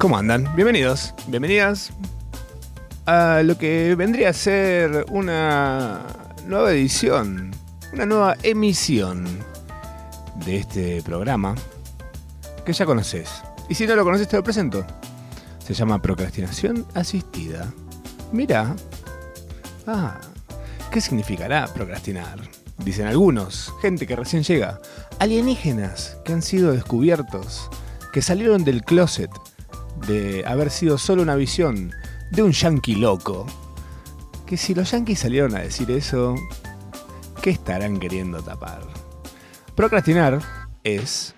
¿Cómo andan? Bienvenidos, bienvenidas a lo que vendría a ser una nueva edición, una nueva emisión de este programa que ya conoces. Y si no lo conoces, te lo presento. Se llama Procrastinación Asistida. Mira. Ah, ¿qué significará procrastinar? Dicen algunos, gente que recién llega, alienígenas que han sido descubiertos, que salieron del closet de haber sido solo una visión de un yankee loco. Que si los yankees salieron a decir eso, ¿qué estarán queriendo tapar? Procrastinar es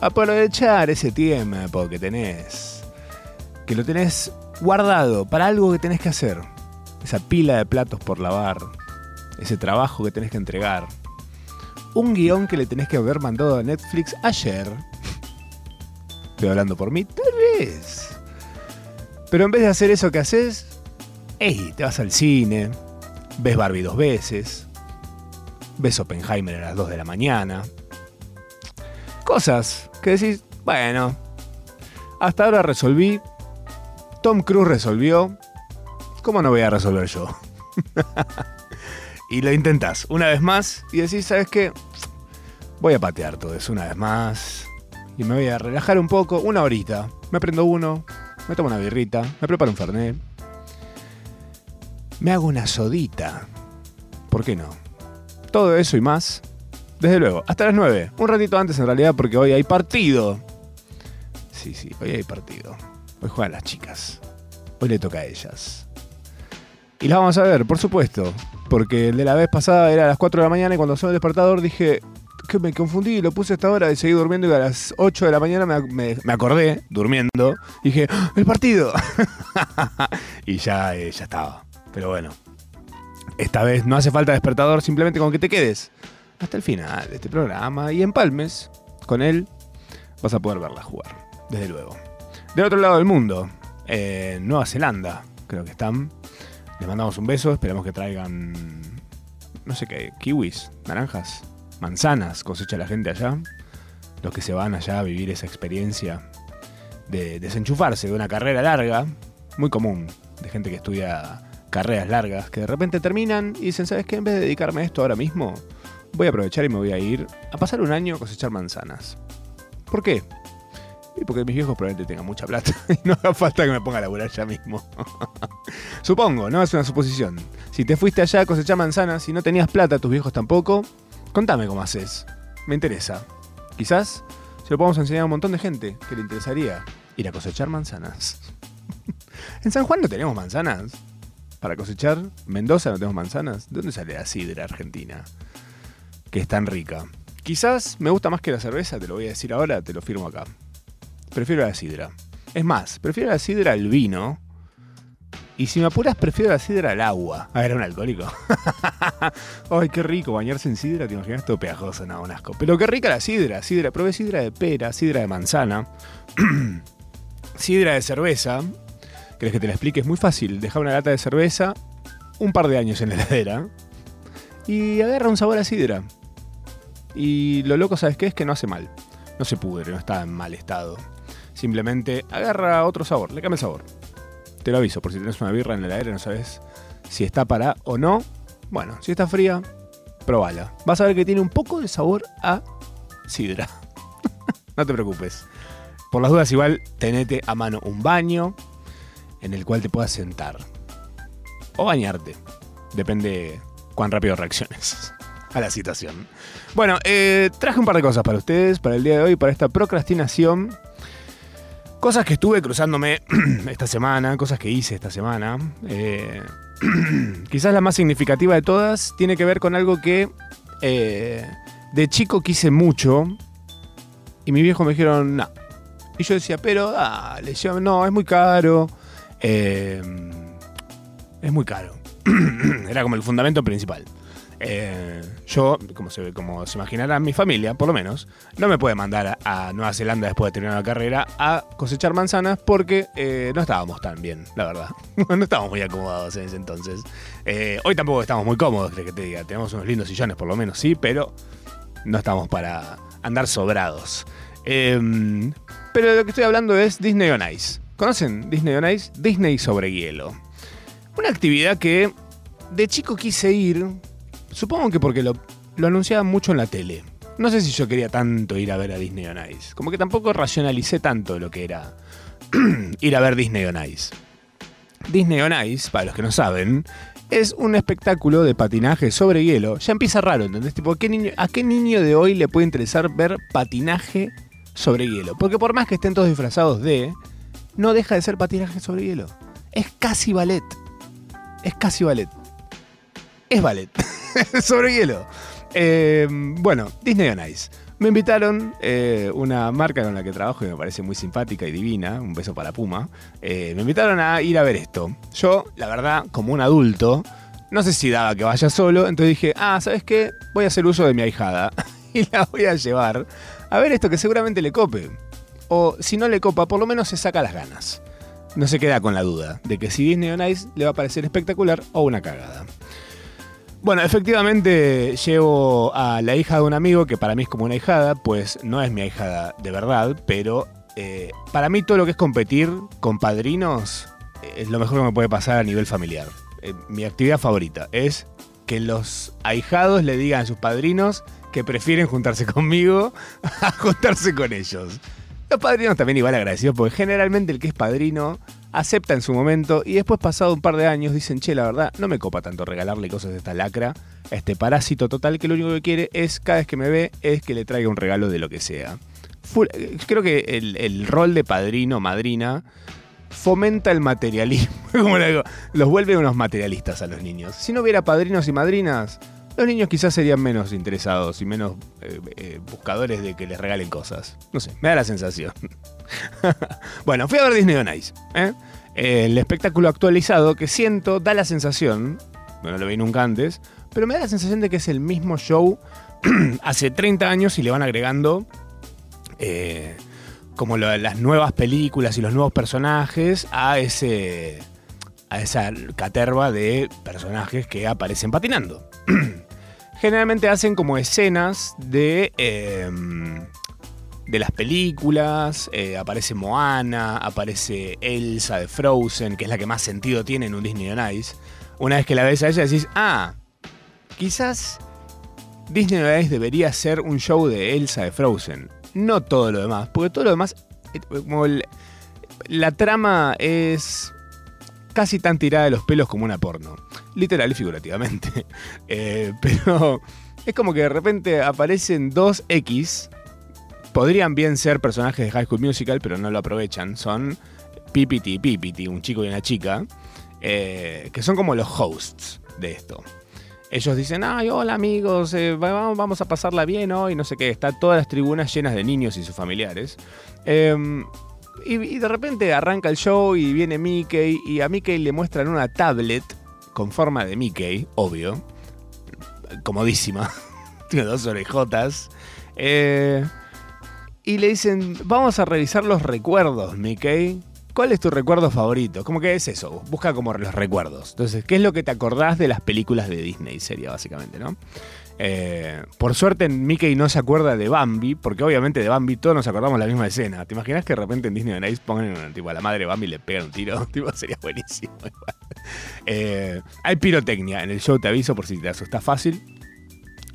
aprovechar ese tiempo que tenés, que lo tenés guardado para algo que tenés que hacer, esa pila de platos por lavar, ese trabajo que tenés que entregar, un guion que le tenés que haber mandado a Netflix ayer. Estoy hablando por mí, tal vez. Pero en vez de hacer eso que haces, hey, te vas al cine, ves Barbie dos veces, ves Oppenheimer a las 2 de la mañana. Cosas que decís, bueno, hasta ahora resolví, Tom Cruise resolvió, ¿cómo no voy a resolver yo? y lo intentas una vez más y decís, ¿sabes qué? Voy a patear todo eso una vez más y me voy a relajar un poco, una horita. Me prendo uno, me tomo una birrita, me preparo un fernet. Me hago una sodita. ¿Por qué no? Todo eso y más, desde luego, hasta las 9. Un ratito antes en realidad porque hoy hay partido. Sí, sí, hoy hay partido. Hoy juegan las chicas. Hoy le toca a ellas. Y las vamos a ver, por supuesto. Porque el de la vez pasada era a las 4 de la mañana y cuando sonó el despertador dije que me confundí y lo puse a esta hora y seguí durmiendo y a las 8 de la mañana me, me- acordé, durmiendo, y dije, ¡Ah, ¡el partido! y ya, eh, ya estaba. Pero bueno, esta vez no hace falta despertador, simplemente con que te quedes hasta el final de este programa y empalmes con él, vas a poder verla jugar, desde luego. Del otro lado del mundo, en Nueva Zelanda, creo que están. Les mandamos un beso, esperamos que traigan, no sé qué, kiwis, naranjas, manzanas, cosecha la gente allá. Los que se van allá a vivir esa experiencia de desenchufarse de una carrera larga, muy común, de gente que estudia carreras largas, que de repente terminan y dicen, ¿sabes qué? En vez de dedicarme a esto ahora mismo, voy a aprovechar y me voy a ir a pasar un año a cosechar manzanas. ¿Por qué? Y porque mis viejos probablemente tengan mucha plata y no haga falta que me ponga a laburar ya mismo. Supongo, ¿no? Es una suposición. Si te fuiste allá a cosechar manzanas y no tenías plata, tus viejos tampoco, contame cómo haces. Me interesa. Quizás se lo podemos enseñar a un montón de gente que le interesaría ir a cosechar manzanas. ¿En San Juan no tenemos manzanas? Para cosechar, ¿En Mendoza no tenemos manzanas. ¿De dónde sale la sidra argentina? Que es tan rica. Quizás me gusta más que la cerveza, te lo voy a decir ahora, te lo firmo acá. Prefiero la sidra. Es más, prefiero la sidra al vino. Y si me apuras, prefiero la sidra al agua. A ver, un alcohólico. Ay, qué rico bañarse en sidra, te imaginas todo pegajoso, no, un asco. Pero qué rica la sidra, sidra, probé sidra de pera, sidra de manzana, sidra de cerveza. ¿Querés que te la explique? Es muy fácil. Deja una lata de cerveza un par de años en la heladera y agarra un sabor a sidra. Y lo loco, ¿sabes qué? Es que no hace mal. No se pudre, no está en mal estado. Simplemente agarra otro sabor, le cambia el sabor. Te lo aviso, por si tenés una birra en heladera y no sabes si está para o no. Bueno, si está fría, probala. Vas a ver que tiene un poco de sabor a sidra. no te preocupes. Por las dudas, igual, tenete a mano un baño en el cual te puedas sentar. O bañarte. Depende cuán rápido reacciones a la situación. Bueno, eh, traje un par de cosas para ustedes, para el día de hoy, para esta procrastinación. Cosas que estuve cruzándome esta semana, cosas que hice esta semana. Eh, quizás la más significativa de todas tiene que ver con algo que eh, de chico quise mucho y mis viejos me dijeron, no. Y yo decía, pero dale, yo- no, es muy caro. eh, es muy caro. Era como el fundamento principal. Eh, yo, como se, como se imaginará mi familia, por lo menos, no me puede mandar a, Nueva Zelanda después de terminar la carrera a cosechar manzanas porque eh, no estábamos tan bien, la verdad. no estábamos muy acomodados en ese entonces. Eh, hoy tampoco estamos muy cómodos, que te diga. Tenemos unos lindos sillones, por lo menos, sí, pero no estamos para andar sobrados. Em, pero de lo que estoy hablando es Disney on Ice. ¿Conocen Disney on Ice? Disney sobre hielo. Una actividad que de chico quise ir, supongo que porque lo, lo anunciaban mucho en la tele. No sé si yo quería tanto ir a ver a Disney on Ice. Como que tampoco racionalicé tanto lo que era ir a ver Disney on Ice. Disney on Ice, para los que no saben, es un espectáculo de patinaje sobre hielo. Ya empieza raro, ¿entendés? Tipo, ¿qué ¿a qué niño de hoy le puede interesar ver patinaje sobre hielo? Porque por más que estén todos disfrazados de, no deja de ser patinaje sobre hielo. Es casi ballet. Es casi ballet. Es ballet. sobre hielo. Eh, bueno, Disney on Ice. Me invitaron eh, una marca con la que trabajo y me parece muy simpática y divina, un beso para Puma. Eh, me invitaron a ir a ver esto. Yo, la verdad, como un adulto, no sé si daba que vaya solo, entonces dije, ah, ¿sabes qué? Voy a hacer uso de mi ahijada y la voy a llevar a ver esto que seguramente le cope. O si no le copa, por lo menos se saca las ganas. No se queda con la duda de que si Disney on Ice le va a parecer espectacular o una cagada. Bueno, efectivamente llevo a la hija de un amigo que para mí es como una hijada, pues no es mi ahijada de verdad, pero eh, para mí todo lo que es competir con padrinos es lo mejor que me puede pasar a nivel familiar. Eh, mi actividad favorita es que los ahijados le digan a sus padrinos que prefieren juntarse conmigo a juntarse con ellos. Los padrinos también igual agradecidos, porque generalmente el que es padrino acepta en su momento y después pasado un par de años dicen, che, la verdad, no me copa tanto regalarle cosas de esta lacra, a este parásito total que lo único que quiere es, cada vez que me ve, es que le traiga un regalo de lo que sea. Eh, creo que el, rol de padrino, madrina, fomenta el materialismo, como digo, los vuelve unos materialistas a los niños. Si no hubiera padrinos y madrinas, los niños quizás serían menos interesados y menos eh, eh, buscadores de que les regalen cosas. No sé, me da la sensación. bueno, fui a ver Disney on Ice. ¿eh? El espectáculo actualizado que siento da la sensación, no lo vi nunca antes, pero me da la sensación de que es el mismo show hace 30 años y le van agregando como las nuevas películas y los nuevos personajes a ese a esa caterva de personajes que aparecen patinando. Generalmente hacen como escenas de, em, de las películas, eh, aparece Moana, aparece Elsa de Frozen, que es la que más sentido tiene en un Disney on Ice. Una vez que la ves a ella decís, ah, quizás Disney on Ice debería ser un show de Elsa de Frozen. No todo lo demás, porque todo lo demás, eh, como la trama es casi tan tirada de los pelos como una porno. Literal y figurativamente. Eh, pero es como que de repente aparecen dos X. Podrían bien ser personajes de High School Musical, pero no lo aprovechan. Son Pipiti y Pipiti, un chico y una chica, eh, que son como los hosts de esto. Ellos dicen, ay, hola amigos, eh, vamos a pasarla bien hoy, no sé qué. Está todas las tribunas llenas de niños y sus familiares. Em, y, de repente arranca el show y viene Mickey y a Mickey le muestran una tablet con forma de Mickey, obvio. Comodísima. Tiene dos orejotas. Eh, y le dicen, vamos a revisar los recuerdos, Mickey. ¿Cuál es tu recuerdo favorito? ¿Cómo que es eso? Busca como los recuerdos. Entonces, ¿qué es lo que te acordás de las películas de Disney? Sería básicamente, ¿no? Eh, por suerte Mickey no se acuerda de Bambi, porque obviamente de Bambi todos nos acordamos la misma escena. ¿Te imaginas que de repente en Disney Nice pongan tipo, a la madre de Bambi y le pegan un tiro? sería buenísimo. Eh, hay pirotecnia en el show, te aviso por si te asusta fácil.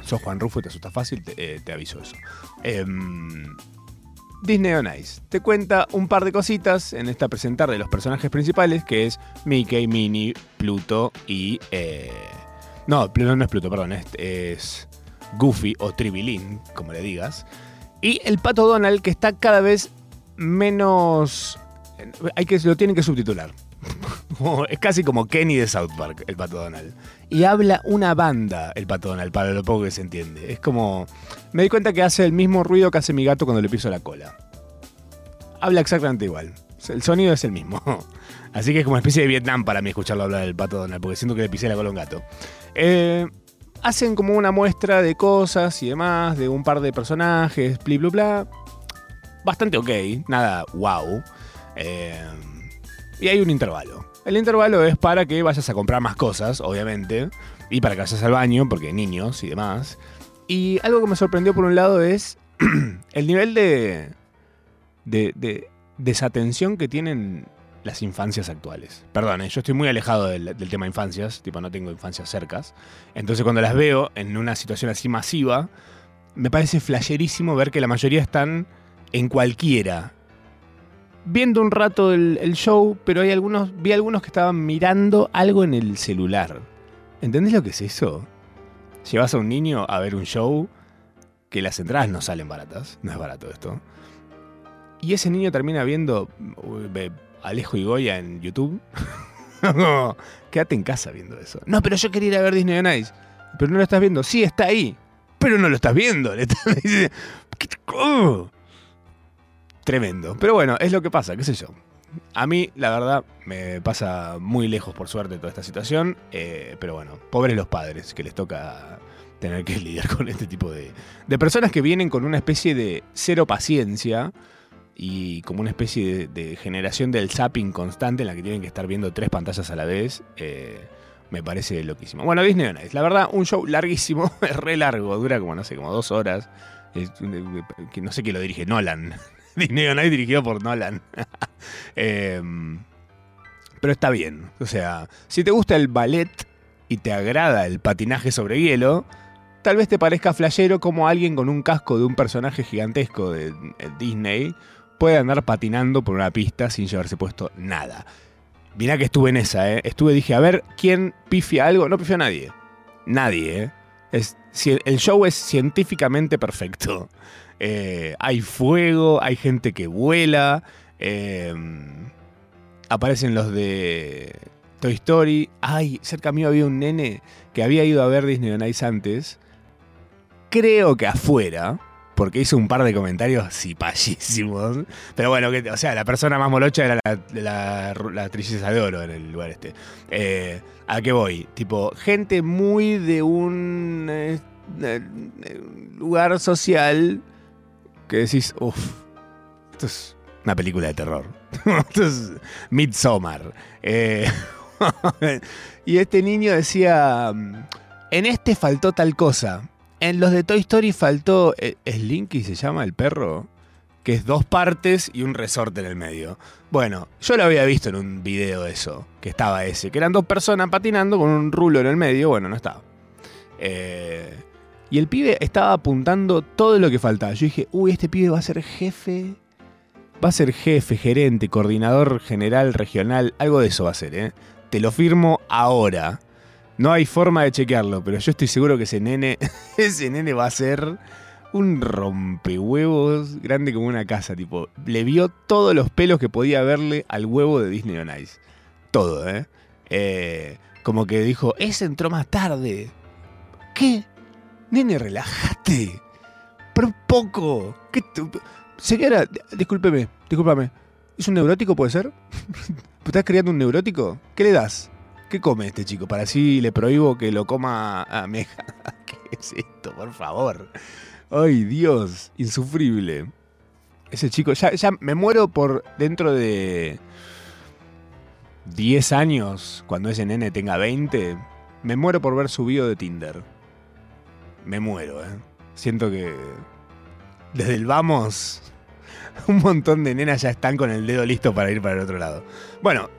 Sos Juan Rufo y te asusta fácil, te, eh, aviso eso. Em, Disney on Ice te cuenta un par de cositas en esta presentar de los personajes principales, que es Mickey, Minnie, Pluto y no, no es Pluto, perdón, es, Goofy o Tribilín, como le digas. Y el pato Donald, que está cada vez menos. Hay que, lo tienen que subtitular. es casi como Kenny de South Park, el pato Donald. Y habla una banda el pato Donald, para lo poco que se entiende. Es como. Me di cuenta que hace el mismo ruido que hace mi gato cuando le piso la cola. Habla exactamente igual. El sonido es el mismo. Así que es como una especie de Vietnam para mí escucharlo hablar del pato Donald, porque siento que le pisé la cola un gato. Eh, hacen como una muestra de cosas y demás, de un par de personajes, bla, bla, bla. Bastante ok, nada wow. Eh, y hay un intervalo. El intervalo es para que vayas a comprar más cosas, obviamente, y para que vayas al baño, porque niños y demás. Y algo que me sorprendió por un lado es el nivel de de, de desatención que tienen las infancias actuales. Perdón, ¿eh? yo estoy muy alejado del, del, tema infancias, tipo no tengo infancias cercas. Entonces cuando las veo en una situación así masiva, me parece flasherísimo ver que la mayoría están en cualquiera. Viendo un rato el, el show, pero hay algunos, vi algunos que estaban mirando algo en el celular. ¿Entendés lo que es eso? Llevas a un niño a ver un show que las entradas no salen baratas, no es barato esto. Y ese niño termina viendo Alejo y Goya en YouTube. Quédate en casa viendo eso. No, pero yo quería ir a ver Disney on Ice. Pero no lo estás viendo. Sí, está ahí. Pero no lo estás viendo. Tremendo. Pero bueno, es lo que pasa, qué sé yo. A mí, la verdad, me pasa muy lejos, por suerte, toda esta situación. Eh, pero bueno, pobres los padres que les toca tener que lidiar con este tipo de, de personas que vienen con una especie de cero paciencia y como una especie de, generación del zapping constante en la que tienen que estar viendo tres pantallas a la vez. Eh, me parece loquísimo. Bueno, Disney on Ice, la verdad, un show larguísimo, es re largo, dura como, no sé, como dos horas. que no sé quién lo dirige, Nolan. Disney on Ice dirigido por Nolan. eh, pero está bien. O sea, si te gusta el ballet y te agrada el patinaje sobre hielo, tal vez te parezca flashero como alguien con un casco de un personaje gigantesco de Disney puede andar patinando por una pista sin llevarse puesto nada. Mirá que estuve en esa, ¿eh? Estuve, dije, a ver, ¿quién pifia algo? No pifia a nadie. Nadie, ¿eh? El show es científicamente perfecto. Eh, hay fuego, hay gente que vuela. Eh, aparecen los de Toy Story. Ay, cerca mío había un nene que había ido a ver Disney on Ice antes. Creo que afuera porque hizo un par de comentarios cipallísimos. Pero bueno, que, o sea, la persona más molocha era la, la, de oro en el lugar este. Eh, ¿A qué voy? Tipo, gente muy de un eh, lugar social que decís, uff, esto es una película de terror. esto es Midsommar. Eh, y este niño decía, en este faltó tal cosa. En los de Toy Story faltó. ¿Es Slinky se llama el perro? Que es dos partes y un resorte en el medio. Bueno, yo lo había visto en un video eso, que estaba ese, que eran dos personas patinando con un rulo en el medio. Bueno, no estaba. Eh, y el pibe estaba apuntando todo lo que faltaba. Yo dije, uy, este pibe va a ser jefe. Va a ser jefe, gerente, coordinador general, regional, algo de eso va a ser, ¿eh? Te lo firmo ahora. No hay forma de chequearlo, pero yo estoy seguro que ese nene, ese nene va a ser un rompehuevos grande como una casa, tipo, le vio todos los pelos que podía verle al huevo de Disney on Ice. Todo, ¿eh? eh como que dijo, ese entró más tarde. ¿Qué? Nene, relájate. Pero un poco. ¿Qué sé que era. Discúlpeme, discúlpame. ¿Es un neurótico, puede ser? ¿Estás creando un neurótico? ¿Qué le das? ¿Qué come este chico? Para así le prohíbo que lo coma a mi. ¿Qué es esto, por favor? Ay, Dios, insufrible. Ese chico, ya, me muero por dentro de 10 años, cuando ese nene tenga 20, me muero por ver su video de Tinder. Me muero, ¿eh? Siento que desde el vamos, un montón de nenas ya están con el dedo listo para ir para el otro lado. Bueno,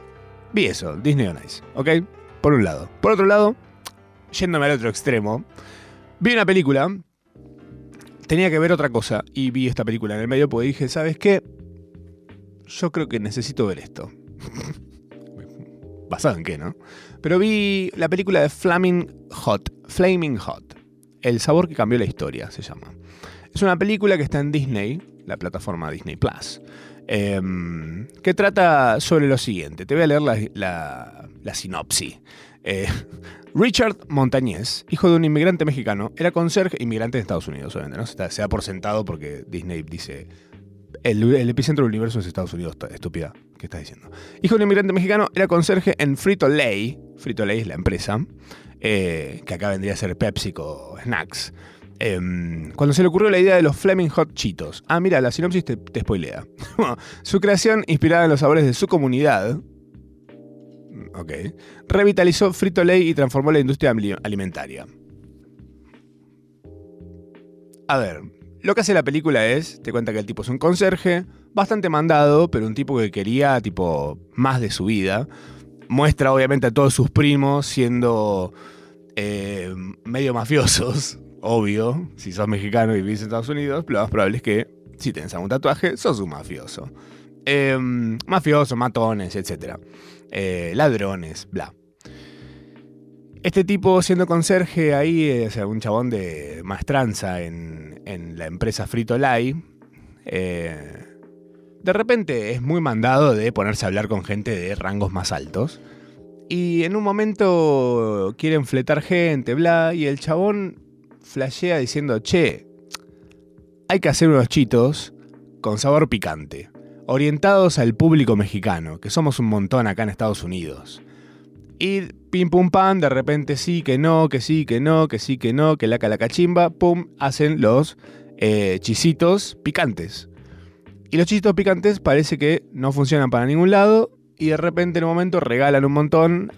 vi eso, Disney on Ice, ¿ok? Por un lado. Por otro lado, yéndome al otro extremo, vi una película, tenía que ver otra cosa, y vi esta película en el medio porque dije, ¿sabes qué? Yo creo que necesito ver esto. ¿Basado en qué, no? Pero vi la película de Flaming Hot, Flaming Hot. El sabor que cambió la historia, se llama. Es una película que está en Disney, la plataforma Disney Plus. Eh, que trata sobre lo siguiente. Te voy a leer la, sinopsis. Eh, Richard Montañez, hijo de un inmigrante mexicano, era conserje, inmigrante de Estados Unidos, obviamente, ¿no? Se, se da por sentado porque Disney dice. El, el, epicentro del universo es Estados Unidos, estúpida. ¿Qué estás diciendo? Hijo de un inmigrante mexicano, era conserje en Frito Lay. Frito Lay es la empresa, eh, que acá vendría a ser PepsiCo Snacks. Eh, cuando se le ocurrió la idea de los Fleming Hot Cheetos. Ah, mira, la sinopsis te, spoilea. su creación, inspirada en los sabores de su comunidad, ok, revitalizó Frito Lay y transformó la industria alimentaria. A ver, lo que hace la película es, te cuenta que el tipo es un conserje, bastante mandado, pero un tipo que quería tipo más de su vida. Muestra obviamente a todos sus primos siendo eh, medio mafiosos, obvio. Si sos mexicano y vivís en Estados Unidos, lo más probable es que si tenés algún tatuaje, sos un mafioso. Eh, mafiosos, matones, etc. Eh, ladrones, bla. Este tipo siendo conserje ahí, o sea, un chabón de maestranza en, en la empresa Frito Lay, eh, de repente es muy mandado de ponerse a hablar con gente de rangos más altos. Y en un momento quieren fletar gente, bla, y el chabón flashea diciendo, che, hay que hacer unos chitos con sabor picante, orientados al público mexicano, que somos un montón acá en Estados Unidos. Y pim pum pam, de repente sí, que no, que sí, que no, que sí, que no, que la cachimba, pum, hacen los eh, chisitos picantes. Y los chisitos picantes parece que no funcionan para ningún lado y de repente en un momento regalan un montón,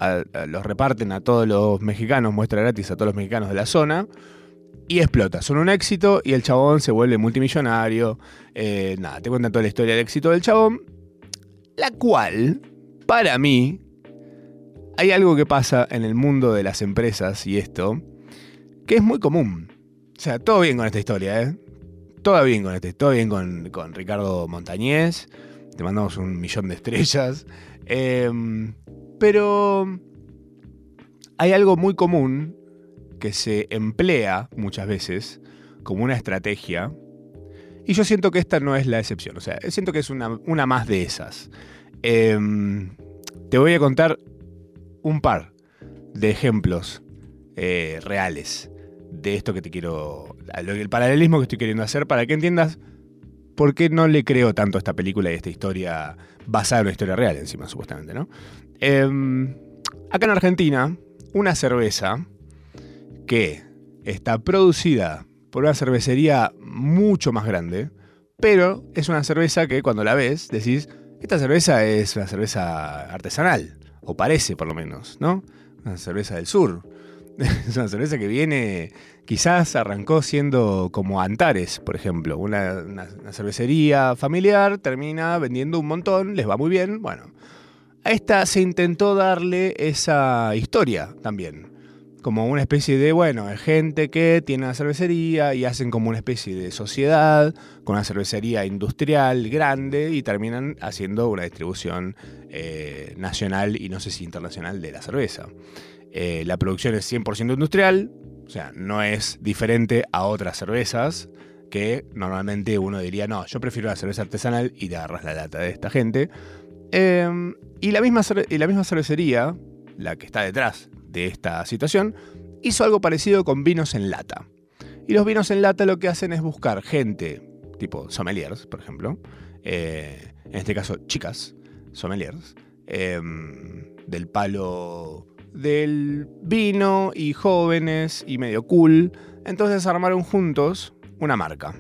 los reparten a todos los mexicanos, muestra gratis a todos los mexicanos de la zona y explota. Son un éxito y el chabón se vuelve multimillonario. Eh, nada, te cuentan toda la historia del éxito del chabón, la cual, para mí, hay algo que pasa en el mundo de las empresas y esto, que es muy común. O sea, todo bien con esta historia, ¿eh? todo bien con este, todo bien con, Ricardo Montañez. Te mandamos un millón de estrellas. Em, pero hay algo muy común que se emplea muchas veces como una estrategia. Y yo siento que esta no es la excepción. O sea, siento que es una, más de esas. Em, te voy a contar un par de ejemplos eh, reales de esto que te quiero. El paralelismo que estoy queriendo hacer para que entiendas por qué no le creo tanto a esta película y a esta historia basada en una historia real, encima, supuestamente, ¿no? Em, acá en Argentina, una cerveza que está producida por una cervecería mucho más grande, pero es una cerveza que cuando la ves decís, esta cerveza es una cerveza artesanal, o parece por lo menos, ¿no? Una cerveza del sur. es una cerveza que viene, quizás arrancó siendo como Antares, por ejemplo, una, cervecería familiar, termina vendiendo un montón, les va muy bien, bueno. A esta se intentó darle esa historia también, como una especie de, bueno, gente que tiene una cervecería y hacen como una especie de sociedad con una cervecería industrial grande y terminan haciendo una distribución eh, nacional y no sé si internacional de la cerveza. Eh, la producción es 100% industrial, o sea, no es diferente a otras cervezas que normalmente uno diría, no, yo prefiero la cerveza artesanal y te agarras la lata de esta gente. Em, y, la misma, y la misma cervecería, la que está detrás de esta situación, hizo algo parecido con vinos en lata. Y los vinos en lata lo que hacen es buscar gente, tipo sommeliers, por ejemplo, eh, en este caso chicas, sommeliers, em, del palo del vino y jóvenes y medio cool. Entonces armaron juntos una marca.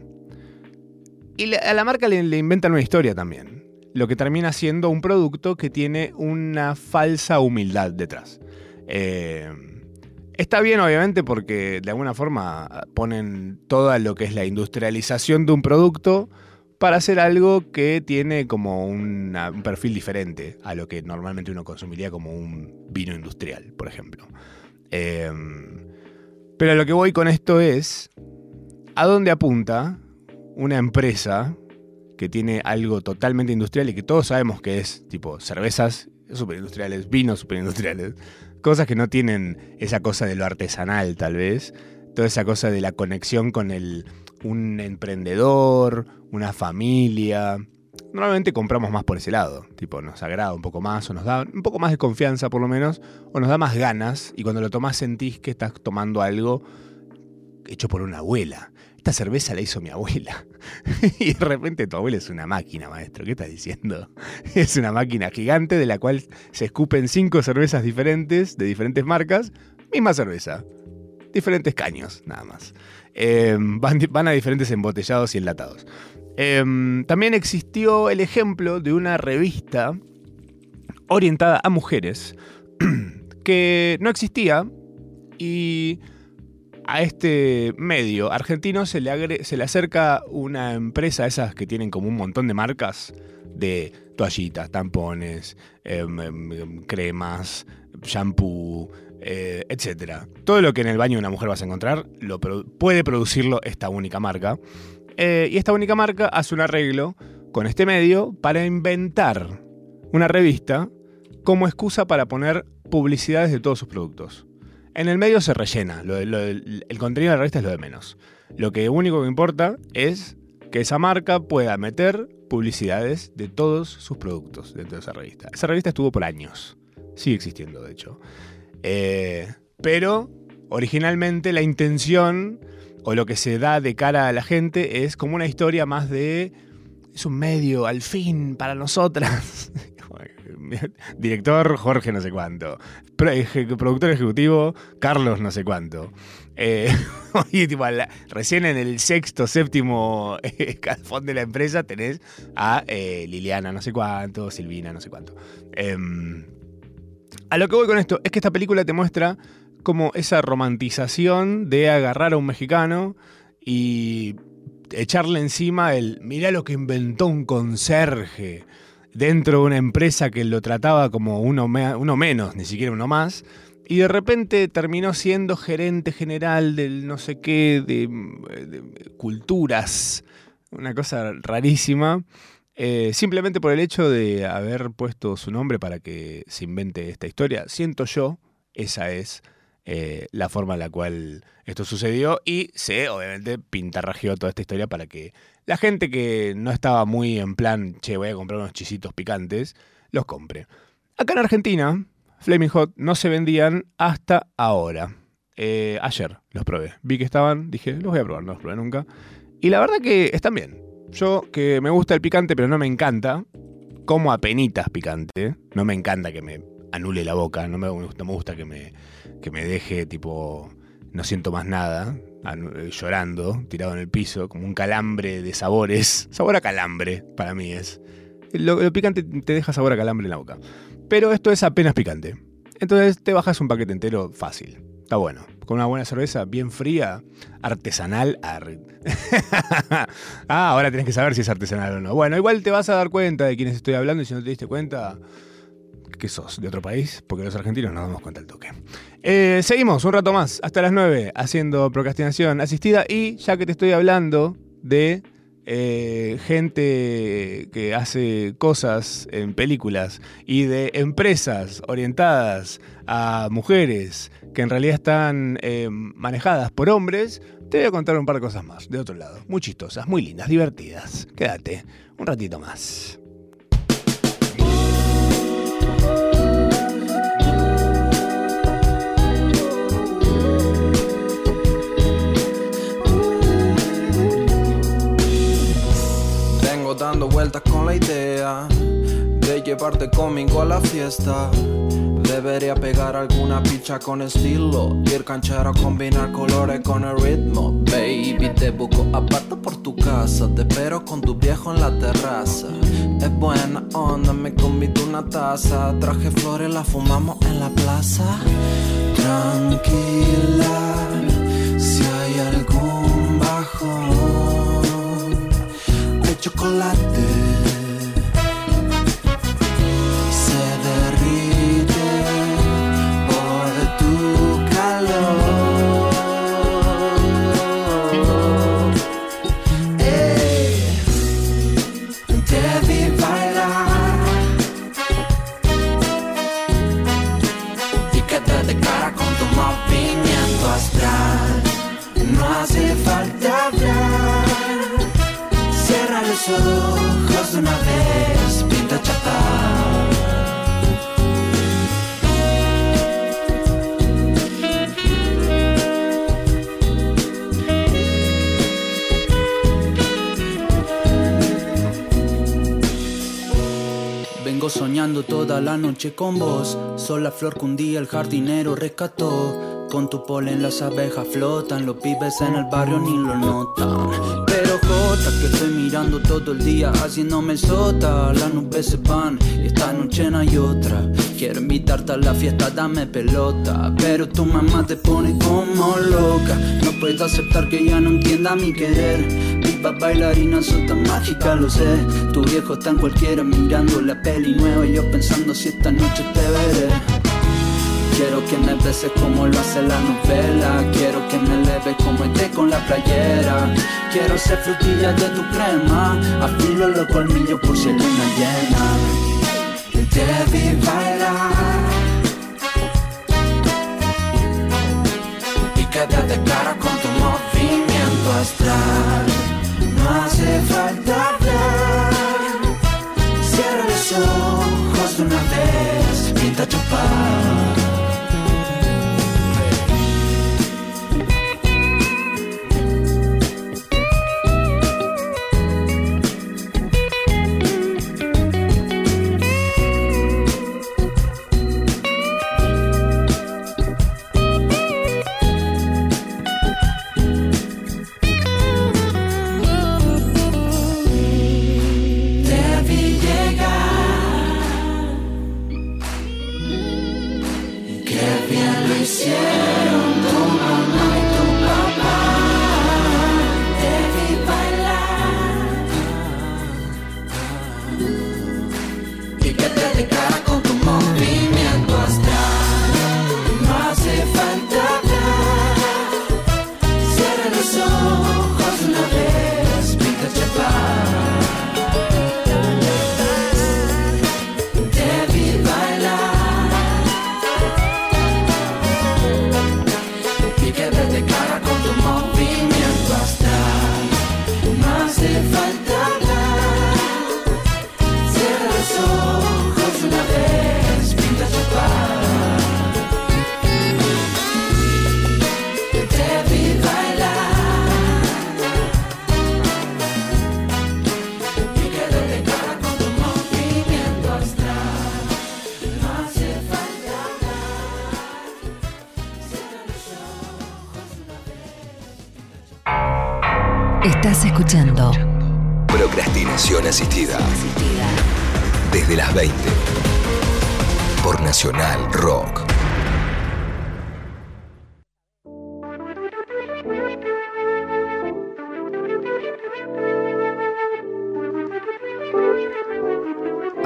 Y a la marca le, inventan una historia también. Lo que termina siendo un producto que tiene una falsa humildad detrás. Eh, está bien, obviamente, porque de alguna forma ponen toda lo que es la industrialización de un producto para hacer algo que tiene como un perfil diferente a lo que normalmente uno consumiría como un vino industrial, por ejemplo. Em, pero lo que voy con esto es, ¿a dónde apunta una empresa que tiene algo totalmente industrial y que todos sabemos que es tipo cervezas superindustriales, vinos superindustriales, cosas que no tienen esa cosa de lo artesanal tal vez, toda esa cosa de la conexión con el un emprendedor, una familia. Normalmente compramos más por ese lado, tipo nos agrada un poco más o nos da un poco más de confianza por lo menos, o nos da más ganas y cuando lo tomás sentís que estás tomando algo hecho por una abuela. Esta cerveza la hizo mi abuela. y de repente tu abuela es una máquina, maestro. ¿Qué estás diciendo? Es una máquina gigante de la cual se escupen cinco cervezas diferentes, de diferentes marcas. Misma cerveza. Diferentes caños, nada más. Em, van, a diferentes embotellados y enlatados. Em, también existió el ejemplo de una revista orientada a mujeres que no existía y a este medio argentino se le, acerca una empresa, esas que tienen como un montón de marcas de toallitas, tampones, em, em, cremas, shampoo, eh, etc. Todo lo que en el baño de una mujer vas a encontrar lo puede producirlo esta única marca. Eh, y esta única marca hace un arreglo con este medio para inventar una revista como excusa para poner publicidades de todos sus productos. En el medio se rellena, el contenido de la revista es lo de menos. Lo que único que importa es que esa marca pueda meter publicidades de todos sus productos dentro de esa revista. Esa revista estuvo por años, sigue existiendo de hecho. Eh, pero originalmente la intención o lo que se da de cara a la gente es como una historia más de... Es un medio, al fin, para nosotras. Director Jorge no sé cuánto. Productor ejecutivo Carlos no sé cuánto. Eh, y recién en el sexto, séptimo escalafón de la empresa tenés a eh, Liliana no sé cuánto, Silvina no sé cuánto. Em, a lo que voy con esto es que esta película te muestra como esa romantización de agarrar a un mexicano y echarle encima el mirá lo que inventó un conserje dentro de una empresa que lo trataba como uno, menos, ni siquiera uno más, y de repente terminó siendo gerente general del no sé qué, de, culturas, una cosa rarísima, eh, simplemente por el hecho de haber puesto su nombre para que se invente esta historia. Siento yo, esa es eh, la forma en la cual esto sucedió y se obviamente pintarrajeó toda esta historia para que la gente que no estaba muy en plan, che, voy a comprar unos chisitos picantes, los compre. Acá en Argentina, Flaming Hot no se vendían hasta ahora. Eh, ayer los probé. Vi que estaban, dije, los voy a probar, no los probé nunca. Y la verdad que están bien. Yo que me gusta el picante, pero no me encanta, como a penitas picante. No me encanta que me anule la boca, no me, no me gusta que me, que me deje tipo, no siento más nada, llorando, tirado en el piso, como un calambre de sabores. Sabor a calambre, para mí es. Lo, picante te deja sabor a calambre en la boca. Pero esto es apenas picante. Entonces te bajas un paquete entero fácil. Está bueno. Con una buena cerveza bien fría, artesanal. ah, ahora tienes que saber si es artesanal o no. Bueno, igual te vas a dar cuenta de quiénes estoy hablando y si no te diste cuenta, que sos de otro país, porque los argentinos nos damos cuenta del toque. Eh, seguimos un rato más, hasta las 9, haciendo procrastinación asistida y ya que te estoy hablando de eh, gente que hace cosas en películas y de empresas orientadas a mujeres que en realidad están eh, manejadas por hombres, te voy a contar un par de cosas más, de otro lado. Muy chistosas, muy lindas, divertidas. Quédate un ratito más. Dando vueltas con la idea de llevarte conmigo a la fiesta. Debería pegar alguna picha con estilo. Ir canchero, combinar colores con el ritmo. Baby, te busco aparte por tu casa. Te espero con tu viejo en la terraza. Es buena onda, me convido una taza. Traje flores, la fumamos en la plaza. Tranquila, si hay algún bajón de chocolate Soñando toda la noche con vos. Soy la flor que un día el jardinero rescató. Con tu polen las abejas flotan, los pibes en el barrio ni lo notan. Que estoy mirando todo el día haciéndome sota. Las nubes se van y esta noche no hay otra. Quiero invitarte a la fiesta, dame pelota. Pero tu mamá te pone como loca. No puedo aceptar que ya no entienda mi querer. Viva bailarina, son tan mágica, lo sé. Tu viejo está en cualquiera mirando la peli nueva. Y yo pensando si esta noche te veré. Quiero que me beses como lo hace la novela. Quiero que me leves como esté con la playera. Quiero ser frutilla de tu crema. Afilo los colmillos por si hay luna llena. Te vi bailar Y quedé de cara con tu movimiento astral. No hace falta hablar. Cierra los ojos de una vez. Pinta chupar Te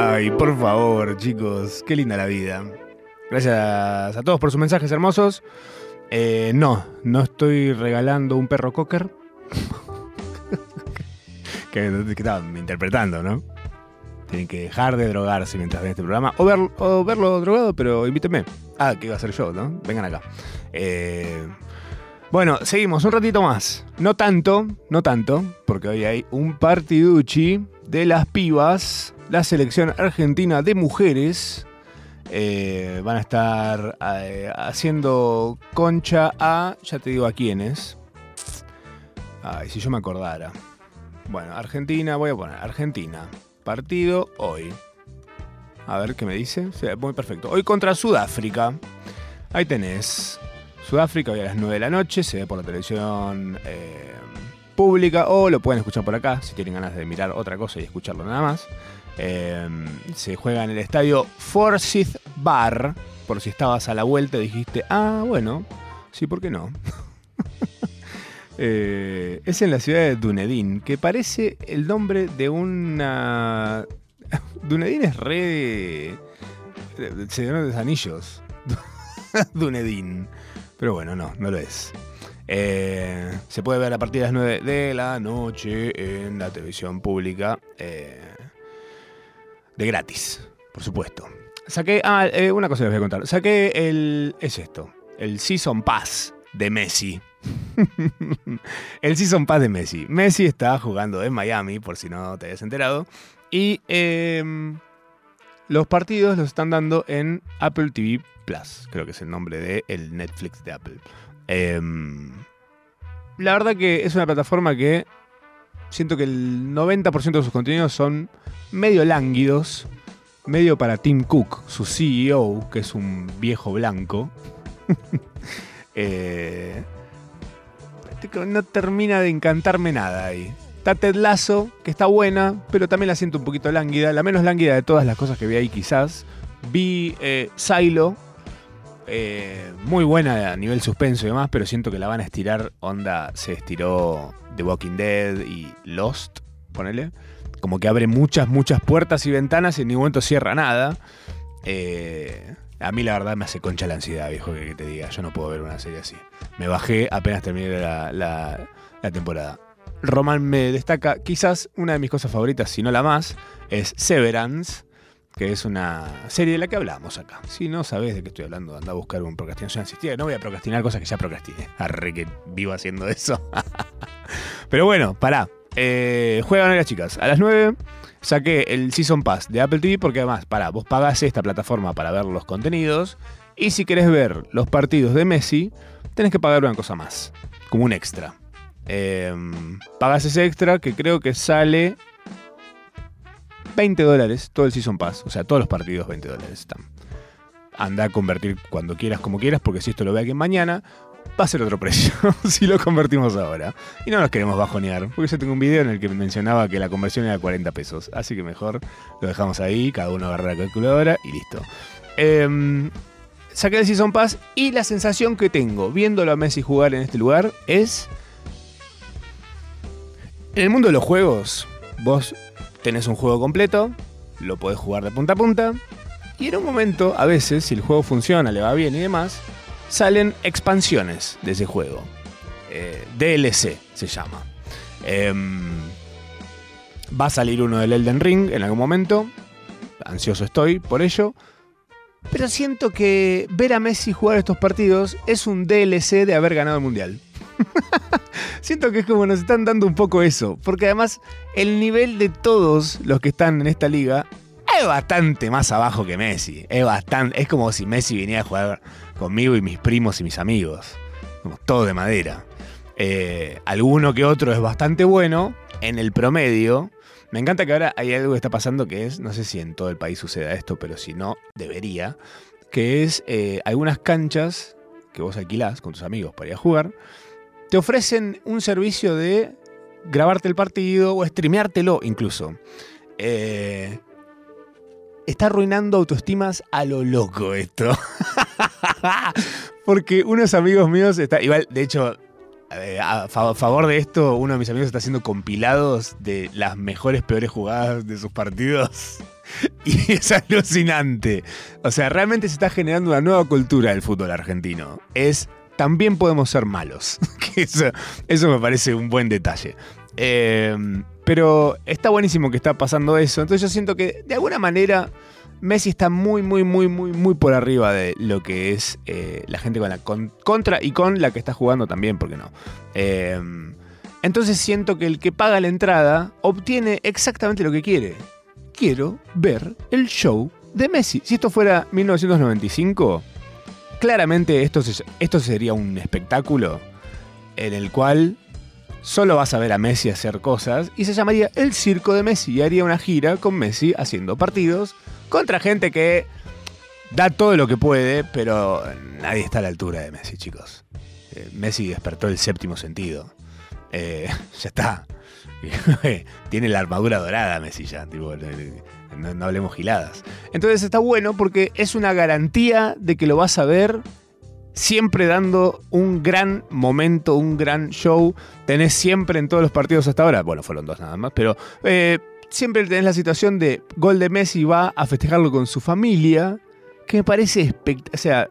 Ay, por favor, chicos, qué linda la vida. Gracias a todos por sus mensajes hermosos. Eh, no, no estoy regalando un perro cocker. que, que estaban interpretando, ¿no? Tienen que dejar de drogarse mientras ven este programa. O, ver- o verlo drogado, pero invítenme. Ah, que iba a ser yo, ¿no? Vengan acá. Eh, bueno, seguimos un ratito más. No tanto, no tanto, porque hoy hay un partiduchi de las pibas. La selección argentina de mujeres eh, van a estar eh, haciendo concha a, ya te digo a quiénes. Ay, si yo me acordara. Bueno, Argentina, voy a poner Argentina. Partido hoy. A ver qué me dice. Muy perfecto. Hoy contra Sudáfrica. Ahí tenés. Sudáfrica hoy a las 9 de la noche. Se ve por la televisión eh, pública o lo pueden escuchar por acá si tienen ganas de mirar otra cosa y escucharlo nada más. Eh, se juega en el estadio Forsyth Bar. Por si estabas a la vuelta dijiste, ah, bueno, sí, ¿por qué no? Eh, es en la ciudad de Dunedin, que parece el nombre de una. Dunedin es re. Señor de los Anillos. Dunedin. Pero bueno, no, no lo es. Eh, se puede ver a partir de las 9 de la noche en la televisión pública. eh, de gratis, por supuesto. Saqué. Ah, eh, una cosa les voy a contar. Saqué el. Es esto. El Season Pass de Messi. el Season Pass de Messi. Messi está jugando en Miami, por si no te habías enterado. Y em, los partidos los están dando en Apple TV Plus. Creo que es el nombre del el Netflix de Apple. Em, la verdad que es una plataforma que siento que el 90% de sus contenidos son medio lánguidos. Medio para Tim Cook, su CEO, que es un viejo blanco. Eh, no termina de encantarme nada ahí. Está Ted Lasso, que está buena, pero también la siento un poquito lánguida. La menos lánguida de todas las cosas que vi ahí, quizás. Vi eh, Silo, eh, muy buena a nivel suspenso y demás, pero siento que la van a estirar. Onda, se estiró The Walking Dead y Lost, ponele. Como que abre muchas, muchas puertas y ventanas y en ningún momento cierra nada. Eh, a mí la verdad me hace concha la ansiedad, viejo, que, te diga. Yo no puedo ver una serie así. Me bajé apenas terminé la, temporada. Roman me destaca, quizás una de mis cosas favoritas, si no la más, es Severance, que es una serie de la que hablamos acá. Si no sabes de qué estoy hablando, anda a buscar un procrastinación asistida. No voy a procrastinar cosas que ya procrastiné. Arre que vivo haciendo eso. Pero bueno, pará. Eh, juegan hoy las chicas. A las 9 saqué el Season Pass de Apple TV porque además, pará, vos pagás esta plataforma para ver los contenidos. Y si querés ver los partidos de Messi, tenés que pagar una cosa más, como un extra. Eh, pagas ese extra que creo que sale 20 dólares todo el Season Pass. O sea, todos los partidos 20 dólares están. Anda a convertir cuando quieras, como quieras, porque si esto lo ve alguien mañana, va a ser otro precio si lo convertimos ahora. Y no nos queremos bajonear, porque yo tengo un video en el que mencionaba que la conversión era 40 pesos. Así que mejor lo dejamos ahí, cada uno agarra la calculadora y listo. Eh, saqué el Season Pass y la sensación que tengo viéndolo a Messi jugar en este lugar es... En el mundo de los juegos, vos tenés un juego completo, lo podés jugar de punta a punta, y en un momento, a veces, si el juego funciona, le va bien y demás, salen expansiones de ese juego. Eh, DLC se llama. Em, va a salir uno del Elden Ring en algún momento. Ansioso estoy por ello. Pero siento que ver a Messi jugar estos partidos es un DLC de haber ganado el Mundial. Siento que es como nos están dando un poco eso. Porque además el nivel de todos los que están en esta liga bastante más abajo que Messi. Es, bastante, es como si Messi viniera a jugar conmigo y mis primos y mis amigos. Como todo de madera. Eh, alguno que otro es bastante bueno en el promedio. Me encanta que ahora hay algo que está pasando que es, no sé si en todo el país suceda esto, pero si no, debería. Que es eh, algunas canchas que vos alquilás con tus amigos para ir a jugar te ofrecen un servicio de grabarte el partido o streameártelo incluso. Eh, está arruinando autoestimas a lo loco esto. Porque unos amigos míos, está, igual, de hecho, a favor de esto, uno de mis amigos está haciendo compilados de las mejores, peores jugadas de sus partidos. Y es alucinante. O sea, realmente se está generando una nueva cultura del fútbol argentino. Es también podemos ser malos. eso, eso, me parece un buen detalle. Eh, pero está buenísimo que está pasando eso. Entonces yo siento que de alguna manera Messi está muy, muy, muy, muy, muy por arriba de lo que es eh, la gente con la contra y con la que está jugando también, ¿por qué no? Eh, entonces siento que el que paga la entrada obtiene exactamente lo que quiere. Quiero ver el show de Messi. Si esto fuera 1995 claramente esto, esto sería un espectáculo en el cual solo vas a ver a Messi hacer cosas y se llamaría El Circo de Messi haría una gira con Messi haciendo partidos contra gente que da todo lo que puede, pero nadie está a la altura de Messi, chicos. Eh, Messi despertó el séptimo sentido. Eh, ya está. Tiene la armadura dorada Messi ya. Tipo, no, hablemos giladas. Entonces está bueno porque es una garantía de que lo vas a ver siempre dando un gran momento, un gran show. Tenés siempre en todos los partidos hasta ahora, bueno, fueron dos nada más, pero eh, siempre tenés la situación de gol de Messi va a festejarlo con su familia, que me parece espectacular. O sea,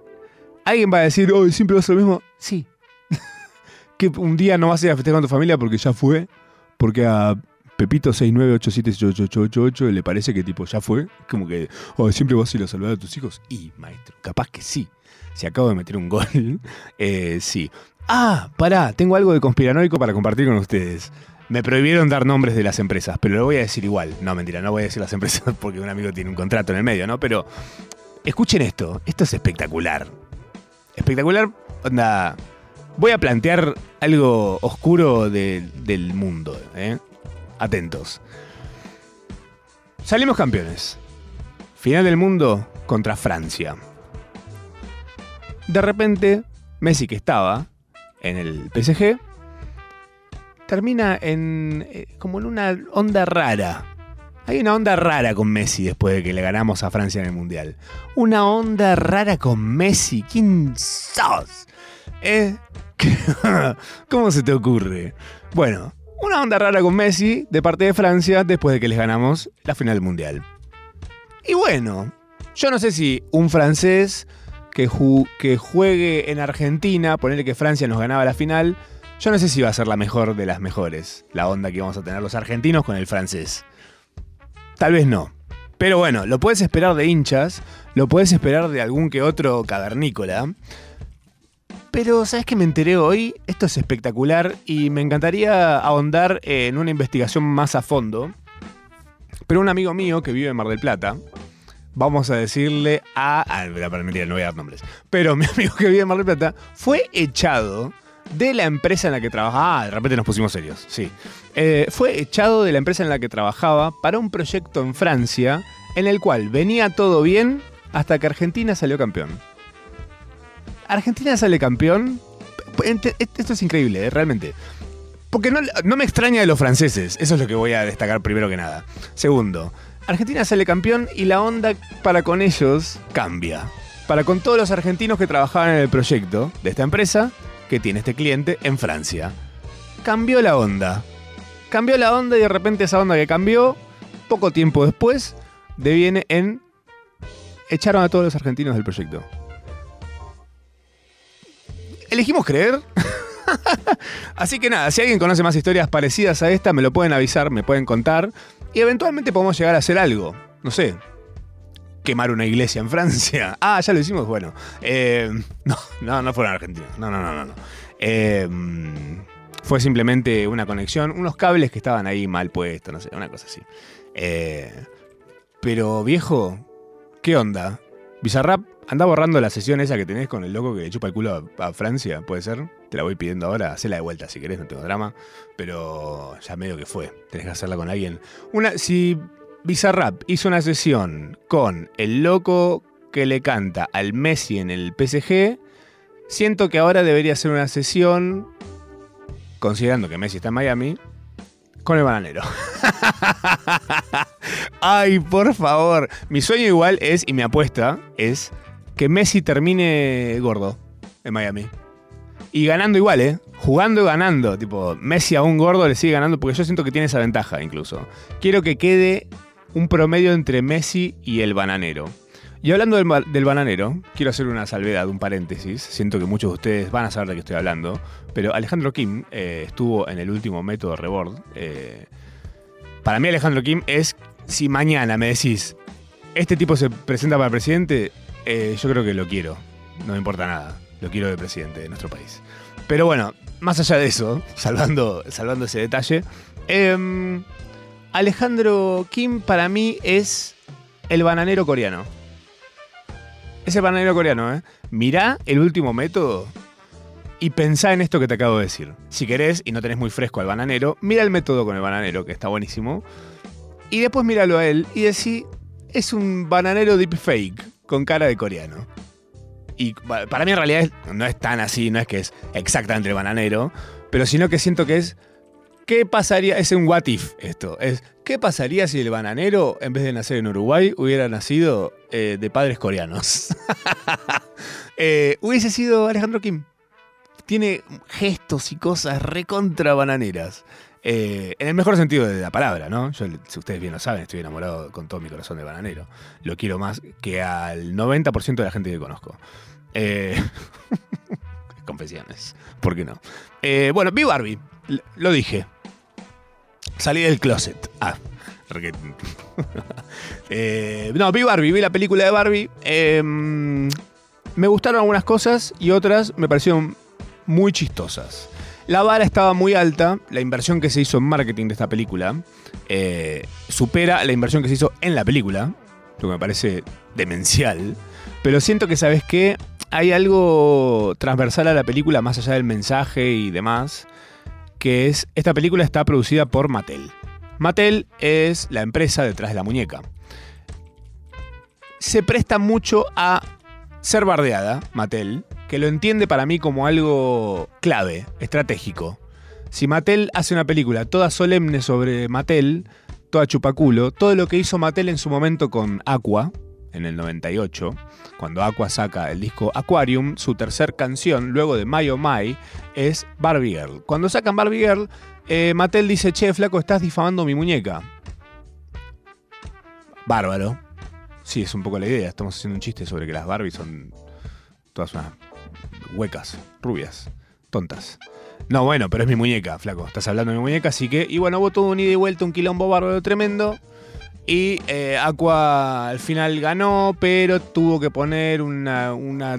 alguien va a decir, hoy siempre va a lo mismo. Sí. que un día no vas a ir a festejar con tu familia porque ya fue, porque a Pepito 69878888 le parece que tipo ya fue, como que oh, siempre vas a ir a saludar a tus hijos. Y maestro, capaz que sí. Si acabo de meter un gol, eh, sí. Ah, pará, tengo algo de conspiranoico para compartir con ustedes. Me prohibieron dar nombres de las empresas, pero lo voy a decir igual. No, mentira, no voy a decir las empresas porque un amigo tiene un contrato en el medio, ¿no? Pero escuchen esto, esto es espectacular. Espectacular, onda. Voy a plantear algo oscuro del mundo, ¿eh? Atentos. Salimos campeones. Final del mundo contra Francia. De repente, Messi que estaba en el PSG, termina en eh, como en una onda rara. Hay una onda rara con Messi después de que le ganamos a Francia en el Mundial. Una onda rara con Messi. ¿Quién sos? ¿Eh? ¿Cómo se te ocurre? Bueno, una onda rara con Messi de parte de Francia después de que les ganamos la final del Mundial. Y bueno, yo no sé si un francés que, ju- que juegue en Argentina, ponerle que Francia nos ganaba la final, yo no sé si va a ser la mejor de las mejores, la onda que vamos a tener los argentinos con el francés. Tal vez no. Pero bueno, lo puedes esperar de hinchas, lo puedes esperar de algún que otro cavernícola. Pero, ¿sabes qué me enteré hoy? Esto es espectacular y me encantaría ahondar en una investigación más a fondo. Pero un amigo mío que vive en Mar del Plata, vamos a decirle a. Ah, mentira, no voy a dar nombres. Pero mi amigo que vive en Mar del Plata fue echado de la empresa en la que trabajaba. Ah, de repente nos pusimos serios, sí. Eh, fue echado de la empresa en la que trabajaba para un proyecto en Francia en el cual venía todo bien hasta que Argentina salió campeón. Argentina sale campeón. Ente- Esto es increíble, eh, realmente. Porque no me extraña de los franceses, eso es lo que voy a destacar primero que nada. Segundo, Argentina sale campeón y la onda para con ellos cambia. Para con todos los argentinos que trabajaban en el proyecto de esta empresa que tiene este cliente en Francia. Cambió la onda. Cambió la onda y de repente esa onda que cambió, poco tiempo después, deviene en... Echaron a todos los argentinos del proyecto. ¿Elegimos creer? Así que nada, si alguien conoce más historias parecidas a esta, me lo pueden avisar, me pueden contar. Y eventualmente podemos llegar a hacer algo. No sé. Quemar una iglesia en Francia. Ah, ya lo hicimos, bueno. Eh, no, no, no fueron argentinos. No, no, no, no. no. Eh, fue simplemente una conexión, unos cables que estaban ahí mal puestos, no sé, una cosa así. Eh, pero viejo, ¿qué onda? Bizarrap, anda borrando la sesión esa que tenés con el loco que le chupa el culo a Francia, ¿puede ser? Te la voy pidiendo ahora, hacela de vuelta si querés, no tengo drama. Pero ya medio que fue, tenés que hacerla con alguien. Si Bizarrap hizo una sesión con el loco que le canta al Messi en el PSG, siento que ahora debería ser una sesión, considerando que Messi está en Miami, con el bananero. Ay, por favor. Mi sueño igual es, y mi apuesta es, que Messi termine gordo en Miami. Y ganando igual, ¿eh? Jugando y ganando. Tipo, Messi a un gordo le sigue ganando porque yo siento que tiene esa ventaja incluso. Quiero que quede un promedio entre Messi y el bananero. Y hablando del, ba- del bananero, quiero hacer una salvedad, un paréntesis. Siento que muchos de ustedes van a saber de qué estoy hablando. Pero Alejandro Kim eh, estuvo en el último método Rebord. Eh, para mí Alejandro Kim es, si mañana me decís, este tipo se presenta para presidente, eh, yo creo que lo quiero. No me importa nada. Lo quiero de presidente de nuestro país. Pero bueno, más allá de eso, salvando, ese detalle, em, Alejandro Kim para mí es el bananero coreano. Es el bananero coreano, ¿eh? Mirá el último método y pensá en esto que te acabo de decir. Si querés y no tenés muy fresco al bananero, mira el método con el bananero, que está buenísimo. Y después míralo a él y decí, es un bananero deepfake con cara de coreano. Y pa- para mí en realidad no es tan así, no es que es exactamente bananero, pero sino que siento que es, ¿qué pasaría? Es un what if esto, es, ¿qué pasaría si el bananero, en vez de nacer en Uruguay, hubiera nacido eh, de padres coreanos? Eh, hubiese sido Alejandro Kim. Tiene gestos y cosas recontra bananeras. Eh, en el mejor sentido de la palabra, ¿no? Yo, si ustedes bien lo saben, estoy enamorado con todo mi corazón de bananero. Lo quiero más que al 90% de la gente que conozco. Eh, confesiones, ¿por qué no? Eh, bueno, vi Barbie, lo dije. Salí del closet. Ah, porque- no, vi Barbie, vi la película de Barbie. Eh, me gustaron algunas cosas y otras me parecieron muy chistosas. La vara estaba muy alta, la inversión que se hizo en marketing de esta película eh, supera la inversión que se hizo en la película, lo que me parece demencial. Pero siento que, ¿sabes qué? Hay algo transversal a la película, más allá del mensaje y demás, que es, esta película está producida por Mattel. Mattel es la empresa detrás de la muñeca. Se presta mucho a ser bardeada, Mattel, que lo entiende para mí como algo clave, estratégico. Si Mattel hace una película toda solemne sobre Mattel, toda chupaculo, todo lo que hizo Mattel en su momento con Aqua, en el 98, cuando Aqua saca el disco Aquarium, su tercer canción, luego de My Oh My, es Barbie Girl. Cuando sacan Barbie Girl, eh, Mattel dice, che, flaco, estás difamando mi muñeca. Bárbaro. Sí, es un poco la idea. Estamos haciendo un chiste sobre que las Barbies son todas unas huecas, rubias, tontas. No, bueno, pero es mi muñeca, flaco. Estás hablando de mi muñeca, así que. Y bueno, hubo todo un ida y vuelta, un quilombo bárbaro tremendo. Y eh, Aqua al final ganó, pero tuvo que poner una, una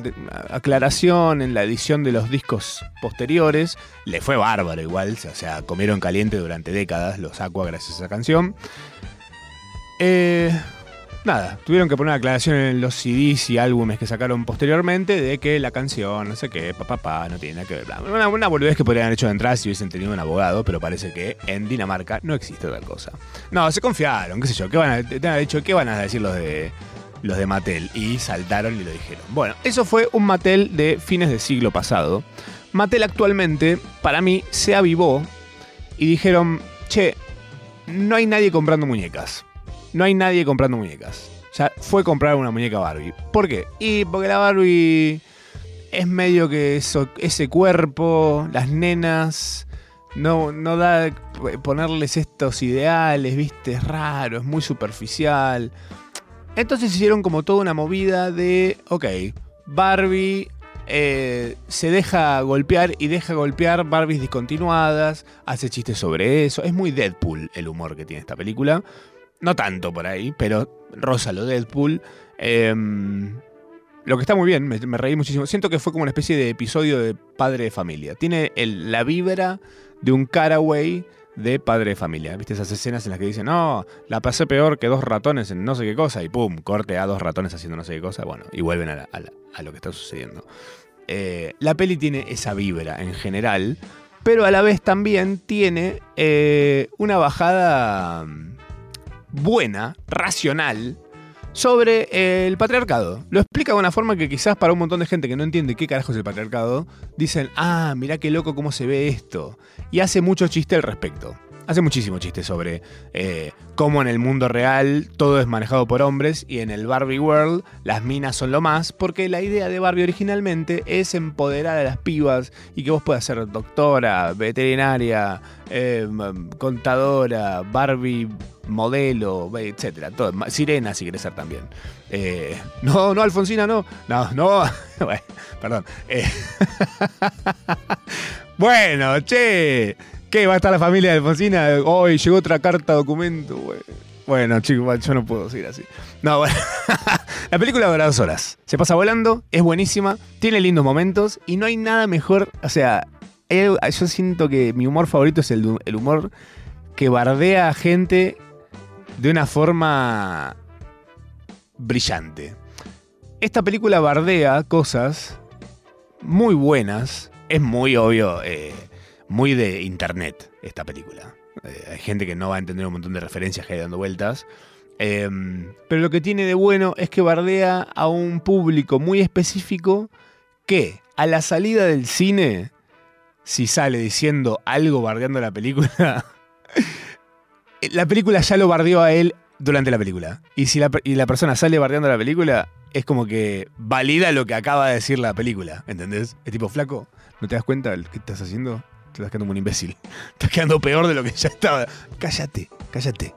aclaración en la edición de los discos posteriores. Le fue bárbaro igual, o sea, comieron caliente durante décadas los Aqua gracias a esa canción. Eh, nada, tuvieron que poner una aclaración en los CDs y álbumes que sacaron posteriormente de que la canción, no sé qué, papá, pa, no tiene nada que ver. una boludez que podrían haber hecho de entrada si hubiesen tenido un abogado, pero parece que en Dinamarca no existe tal cosa. No, se confiaron, qué sé yo, ¿qué van a, te han dicho, ¿qué van a decir los de los de Mattel? Y saltaron y lo dijeron. Bueno, eso fue un Mattel de fines del siglo pasado. Mattel actualmente, para mí, se avivó y dijeron, che, no hay nadie comprando muñecas. No hay nadie comprando muñecas. Sea, fue comprar una muñeca Barbie. ¿Por qué? Y porque la Barbie es medio que ese cuerpo, las nenas, no, no da ponerles estos ideales, viste, es raro, es muy superficial. Entonces hicieron como toda una movida de, ok, Barbie eh, se deja golpear y deja golpear Barbies discontinuadas, hace chistes sobre eso. Es muy Deadpool el humor que tiene esta película. No tanto por ahí, pero rosa lo Deadpool. Em, lo que está muy bien, me, reí muchísimo. Siento que fue como una especie de episodio de Padre de Familia. Tiene la vibra de un caraway de Padre de Familia. ¿Viste esas escenas en las que dicen, no, la pasé peor que dos ratones en no sé qué cosa? Y pum, corte a dos ratones haciendo no sé qué cosa. Bueno, y vuelven a, la- a lo que está sucediendo. Eh, la peli tiene esa vibra en general, pero a la vez también tiene eh, una bajada buena, racional, sobre el patriarcado. Lo explica de una forma que quizás para un montón de gente que no entiende qué carajo es el patriarcado, dicen, ah, mirá qué loco cómo se ve esto. Y hace mucho chiste al respecto. Hace muchísimo chiste sobre eh, cómo en el mundo real todo es manejado por hombres y en el Barbie World las minas son lo más, porque la idea de Barbie originalmente es empoderar a las pibas y que vos puedas ser doctora, veterinaria, eh, contadora, Barbie modelo, etcétera. Todo. Sirena si querés ser también. Eh, no, no, Alfonsina, no. No, no. Bueno, perdón. Bueno, che. ¿Qué? ¿Va a estar la familia de Alfonsina? Hoy llegó otra carta documento. güey. Bueno, chicos, yo no puedo seguir así. No, bueno. la película dura dos horas. Se pasa volando, es buenísima, tiene lindos momentos y no hay nada mejor. O sea, yo siento que mi humor favorito es el humor que bardea a gente de una forma brillante. Esta película bardea cosas muy buenas. Es muy obvio, eh, muy de internet esta película. Eh, hay gente que no va a entender un montón de referencias que hay dando vueltas. Eh, pero lo que tiene de bueno es que bardea a un público muy específico que a la salida del cine, si sale diciendo algo bardeando la película, la película ya lo bardeó a él durante la película. Y si la, y la persona sale bardeando la película, es como que valida lo que acaba de decir la película. ¿Entendés? Es tipo, flaco, ¿no te das cuenta de qué estás haciendo? Te estás quedando un imbécil. Estás quedando peor de lo que ya estaba. Cállate, cállate.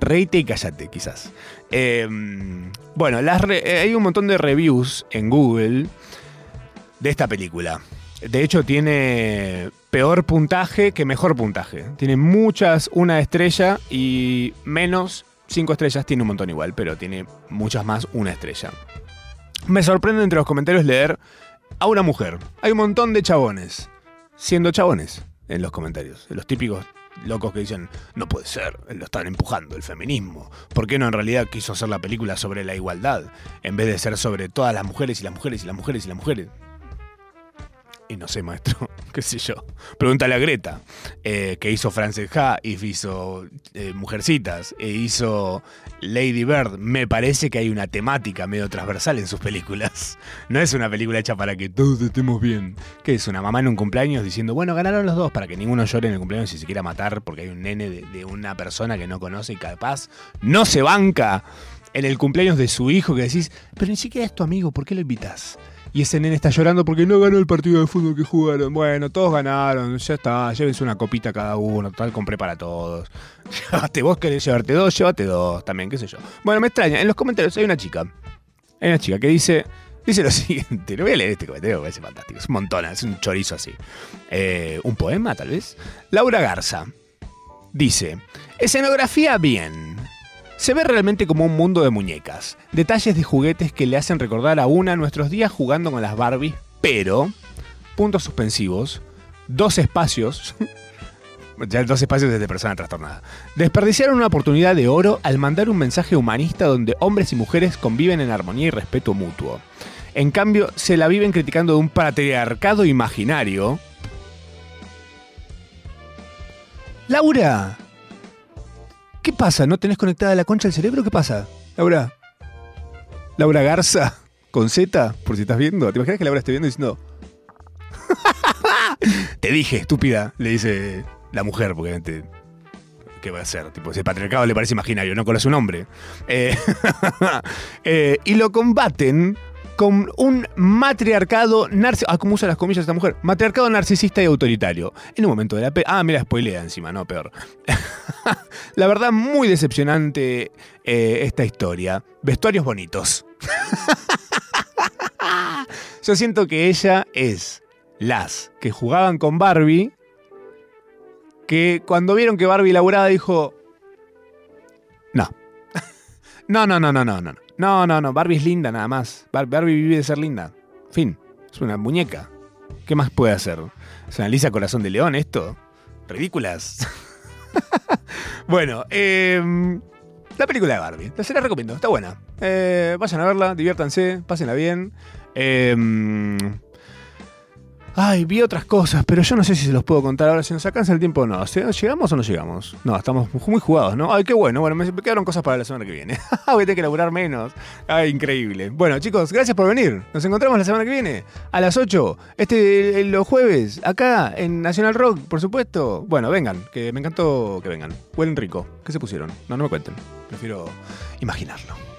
Reite y cállate, quizás. Eh, bueno, eh, hay un montón de reviews en Google de esta película. De hecho, tiene peor puntaje que mejor puntaje. Tiene muchas, una estrella y menos cinco estrellas. Tiene un montón igual, pero tiene muchas más, una estrella. Me sorprende entre los comentarios leer a una mujer. Hay un montón de chabones siendo chabones en los comentarios. Los típicos locos que dicen, no puede ser, lo están empujando, el feminismo. ¿Por qué no en realidad quiso hacer la película sobre la igualdad? En vez de ser sobre todas las mujeres y las mujeres y las mujeres y las mujeres. Y no sé, maestro, qué sé yo. Pregúntale a Greta, eh, que hizo Frances Ha, y hizo eh, Mujercitas, e hizo Lady Bird. Me parece que hay una temática medio transversal en sus películas. No es una película hecha para que todos estemos bien. Que es una mamá en un cumpleaños diciendo, bueno, ganaron los dos para que ninguno llore en el cumpleaños y se quiera matar porque hay un nene de, de una persona que no conoce y capaz no se banca en el cumpleaños de su hijo que decís, pero ni siquiera es tu amigo, ¿por qué lo invitas? Y ese nene está llorando porque no ganó el partido de fútbol que jugaron. Bueno, todos ganaron, ya está, llévense una copita cada uno, total compré para todos. Llévate, vos querés llevarte dos, llévate dos también, qué sé yo. Bueno, me extraña, en los comentarios hay una chica. Hay una chica que dice, dice lo siguiente, lo voy a leer este comentario, me parece fantástico, es un montón, es un chorizo así. Eh, un poema tal vez. Laura Garza dice, escenografía bien. Se ve realmente como un mundo de muñecas, detalles de juguetes que le hacen recordar a una nuestros días jugando con las Barbies, pero, puntos suspensivos, dos espacios, ya dos espacios desde persona trastornada, desperdiciaron una oportunidad de oro al mandar un mensaje humanista donde hombres y mujeres conviven en armonía y respeto mutuo. En cambio, se la viven criticando de un patriarcado imaginario. Laura, ¿Qué pasa? ¿No tenés conectada la concha al cerebro? ¿Qué pasa? Laura. Laura Garza, con Z, por si estás viendo. ¿Te imaginas que Laura esté viendo diciendo... Te dije, estúpida, le dice la mujer, porque obviamente... ¿Qué va a hacer? Tipo, ese patriarcado le parece imaginario, no conoce un hombre. Eh, eh, y lo combaten con un matriarcado narcisista. Ah, ¿cómo usa las comillas esta mujer? Matriarcado narcisista y autoritario. En un momento de la. Ah, mira, spoilea encima, no, peor. la verdad, muy decepcionante eh, esta historia. Vestuarios bonitos. Yo siento que ella es las que jugaban con Barbie. Que cuando vieron que Barbie laburaba dijo. No. no, no, no, no, no, no. No, no, no. Barbie es linda nada más. Barbie vive de ser linda. Fin. Es una muñeca. ¿Qué más puede hacer? ¿Es una Corazón de León esto? Ridículas. bueno, eh, la película de Barbie. Se la recomiendo. Está buena. Eh, vayan a verla, diviértanse, pásenla bien. Eh, Ay, vi otras cosas, pero yo no sé si se los puedo contar ahora. Si nos alcanza el tiempo no. ¿Llegamos o no llegamos? No, estamos muy jugados, ¿no? Ay, qué bueno. Bueno, me quedaron cosas para la semana que viene. Voy a tener que laburar menos. Ay, increíble. Bueno, chicos, gracias por venir. Nos encontramos la semana que viene a las 8. Este, los jueves, acá en Nacional Rock, por supuesto. Bueno, vengan, que me encantó que vengan. Huelen rico. ¿Qué se pusieron? No, no me cuenten. Prefiero imaginarlo.